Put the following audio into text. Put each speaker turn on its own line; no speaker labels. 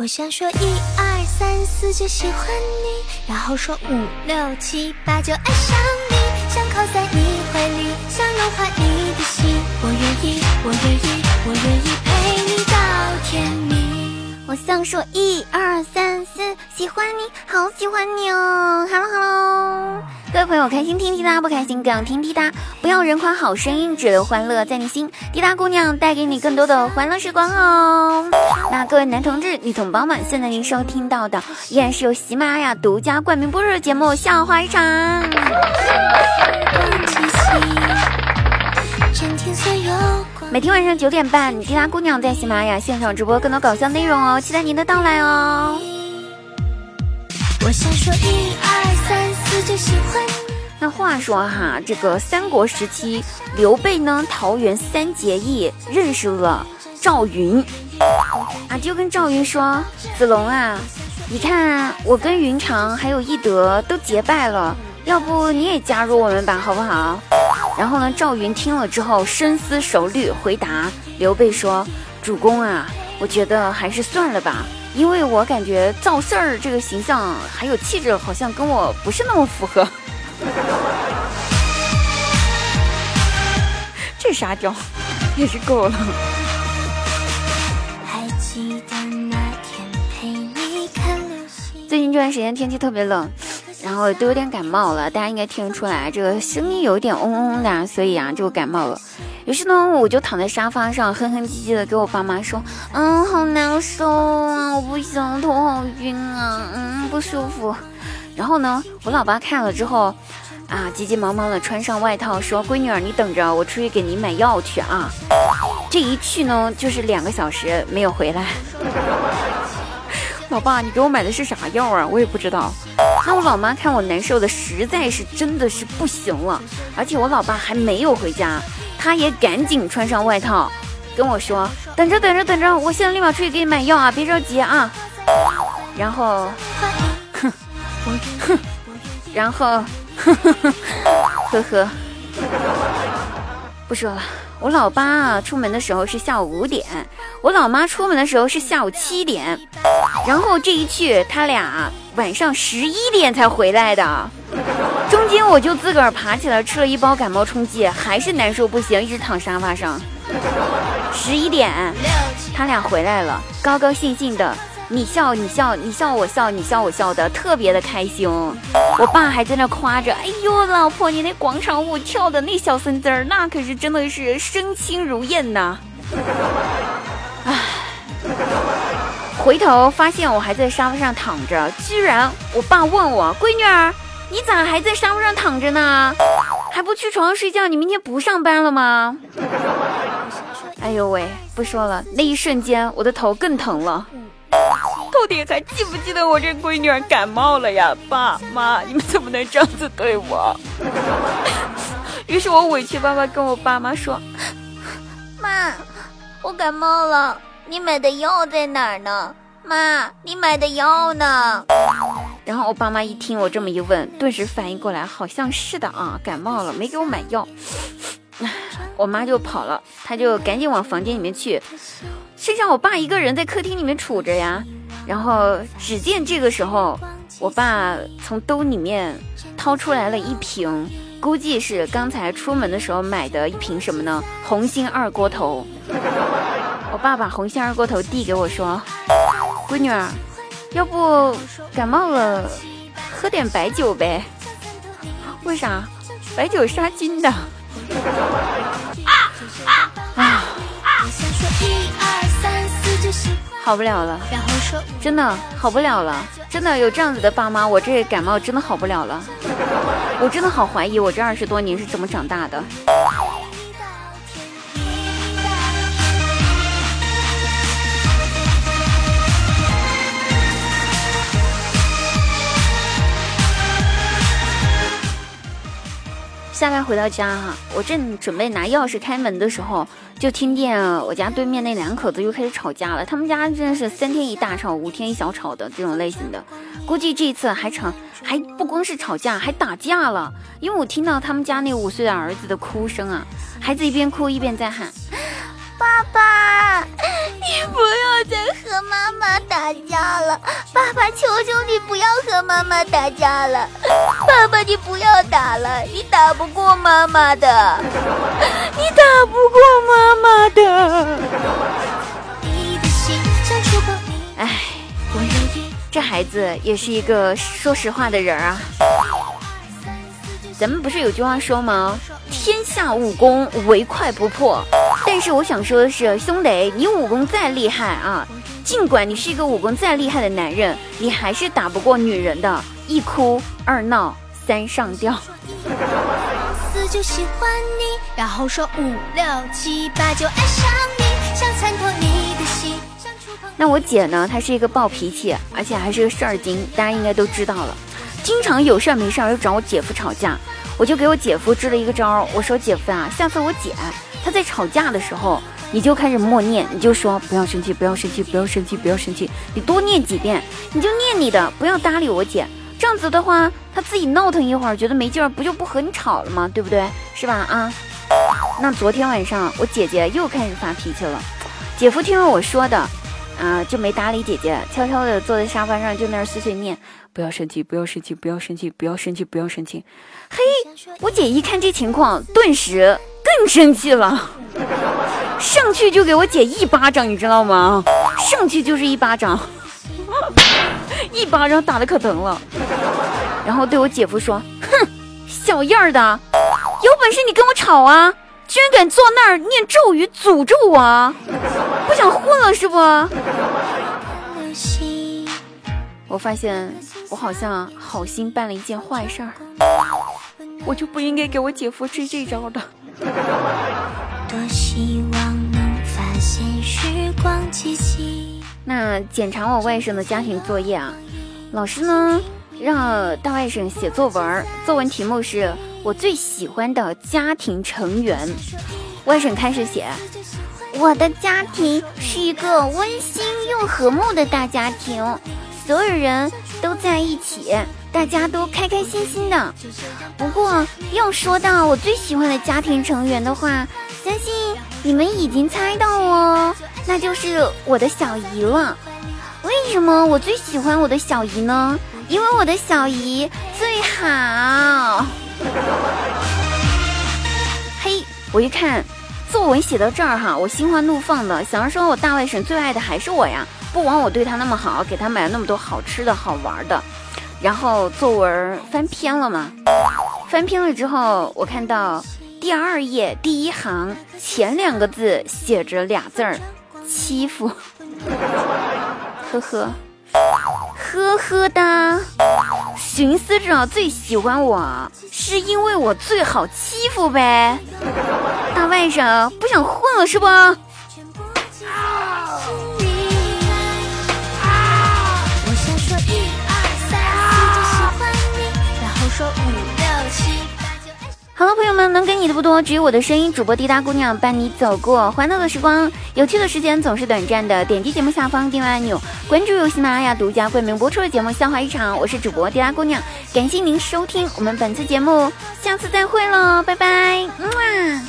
我想说一二三四就喜欢你，然后说五六七八就爱上你，想靠在你怀里，想融化你的心。我愿意，我愿意，我愿意陪你到天明。
我想说一二三四，喜欢你，好喜欢你哦！Hello Hello，各位朋友，开心听滴答，不开心更要听滴答。不要人夸好声音，只留欢乐在你心。滴答姑娘带给你更多的欢乐时光哦。那各位男同志、女同胞们，现在您收听到的依然是由喜马拉雅独家冠名播出的节目《笑话一场》。每天晚上九点半，滴答姑娘在喜马拉雅现场直播更多搞笑内容哦，期待您的到来哦。
我想说一二就喜欢。
那话说哈，这个三国时期，刘备呢桃园三结义，认识了赵云，啊，就跟赵云说：“子龙啊，你看我跟云长还有翼德都结拜了，要不你也加入我们吧，好不好？”然后呢，赵云听了之后深思熟虑，回答刘备说：“主公啊，我觉得还是算了吧，因为我感觉赵四儿这个形象还有气质，好像跟我不是那么符合。”这沙雕也是够了。最近这段时间天气特别冷，然后都有点感冒了，大家应该听得出来，这个声音有一点嗡嗡的，所以啊就感冒了。于是呢，我就躺在沙发上，哼哼唧唧的给我爸妈说：“嗯，好难受啊，我不行，头好晕啊，嗯，不舒服。”然后呢，我老爸看了之后。啊，急急忙忙的穿上外套，说：“闺女儿，你等着，我出去给你买药去啊。”这一去呢，就是两个小时没有回来。老爸，你给我买的是啥药啊？我也不知道。那我老妈看我难受的实在是真的是不行了，而且我老爸还没有回家，他也赶紧穿上外套，跟我说：“等着，等着，等着，我现在立马出去给你买药啊，别着急啊。”然后，哼，哼，然后。呵呵呵，呵呵，不说了。我老爸啊，出门的时候是下午五点，我老妈出门的时候是下午七点，然后这一去，他俩晚上十一点才回来的。中间我就自个儿爬起来吃了一包感冒冲剂，还是难受不行，一直躺沙发上。十一点，他俩回来了，高高兴兴的。你笑，你笑，你笑，我笑，你笑，我笑的特别的开心。我爸还在那夸着：“哎呦，老婆，你那广场舞跳的那小孙子儿，那可是真的是身轻如燕呐。”唉，回头发现我还在沙发上躺着，居然我爸问我：“闺女儿，你咋还在沙发上躺着呢？还不去床上睡觉？你明天不上班了吗？”哎呦喂，不说了，那一瞬间我的头更疼了。到底还记不记得我这闺女儿感冒了呀？爸妈，你们怎么能这样子对我？于是我委屈巴巴跟我爸妈说：“
妈，我感冒了，你买的药在哪儿呢？妈，你买的药呢？”
然后我爸妈一听我这么一问，顿时反应过来，好像是的啊，感冒了，没给我买药。我妈就跑了，她就赶紧往房间里面去，剩下我爸一个人在客厅里面杵着呀。然后只见这个时候，我爸从兜里面掏出来了一瓶，估计是刚才出门的时候买的一瓶什么呢？红星二锅头。我爸把红星二锅头递给我说：“闺女儿，要不感冒了，喝点白酒呗？为啥？白酒杀菌的。”啊！好不了了，真的好不了了，真的有这样子的爸妈，我这感冒真的好不了了，我真的好怀疑我这二十多年是怎么长大的。下班回到家哈，我正准备拿钥匙开门的时候，就听见我家对面那两口子又开始吵架了。他们家真的是三天一大吵，五天一小吵的这种类型的。估计这一次还吵，还不光是吵架，还打架了。因为我听到他们家那五岁的儿子的哭声啊，孩子一边哭一边在喊：“
爸爸，你不要再和妈妈打架了，爸爸，求求你不要和妈妈打架了，爸爸，你不要打了，你打不过妈妈的，你打不过妈妈的。
哎，这孩子也是一个说实话的人啊。咱们不是有句话说吗？天下武功唯快不破。但是我想说的是，兄弟，你武功再厉害啊，尽管你是一个武功再厉害的男人，你还是打不过女人的。一哭二闹三上吊。那我姐呢？她是一个暴脾气，而且还是个事儿精，大家应该都知道了。经常有事儿没事儿就找我姐夫吵架，我就给我姐夫支了一个招。我说姐夫啊，下次我姐她在吵架的时候，你就开始默念，你就说不要生气，不要生气，不要生气，不要生气。你多念几遍，你就念你的，不要搭理我姐。这样子的话，她自己闹腾一会儿，觉得没劲儿，不就不和你吵了吗？对不对？是吧？啊。那昨天晚上我姐姐又开始发脾气了，姐夫听了我说的，啊，就没搭理姐姐，悄悄的坐在沙发上就那儿碎碎念。不要生气，不要生气，不要生气，不要生气，不要生气。嘿，我姐一看这情况，顿时更生气了，上去就给我姐一巴掌，你知道吗？上去就是一巴掌，一巴掌打的可疼了。然后对我姐夫说：“哼，小样儿的，有本事你跟我吵啊！居然敢坐那儿念咒语诅咒我，不想混了是不？”我发现我好像好心办了一件坏事儿，我就不应该给我姐夫支这招的。那检查我外甥的家庭作业啊，老师呢让大外甥写作文，作文题目是我最喜欢的家庭成员。外甥开始写，
我的家庭是一个温馨又和睦的大家庭。所有人都在一起，大家都开开心心的。不过，要说到我最喜欢的家庭成员的话，相信你们已经猜到哦，那就是我的小姨了。为什么我最喜欢我的小姨呢？因为我的小姨最好。
嘿，我一看作文写到这儿哈，我心花怒放的，想着说我大外甥最爱的还是我呀。不枉我对他那么好，给他买了那么多好吃的好玩的，然后作文翻篇了嘛？翻篇了之后，我看到第二页第一行前两个字写着俩字儿“欺负”，呵呵，呵呵哒。寻思着最喜欢我是因为我最好欺负呗？大外甥不想混了是不？好了，朋友们，能给你的不多，只有我的声音。主播滴答姑娘伴你走过欢乐的时光，有趣的时间总是短暂的。点击节目下方订阅按钮，关注由喜马拉雅独家冠名播出的节目《笑话一场》，我是主播滴答姑娘，感谢您收听我们本次节目，下次再会喽，拜拜，么。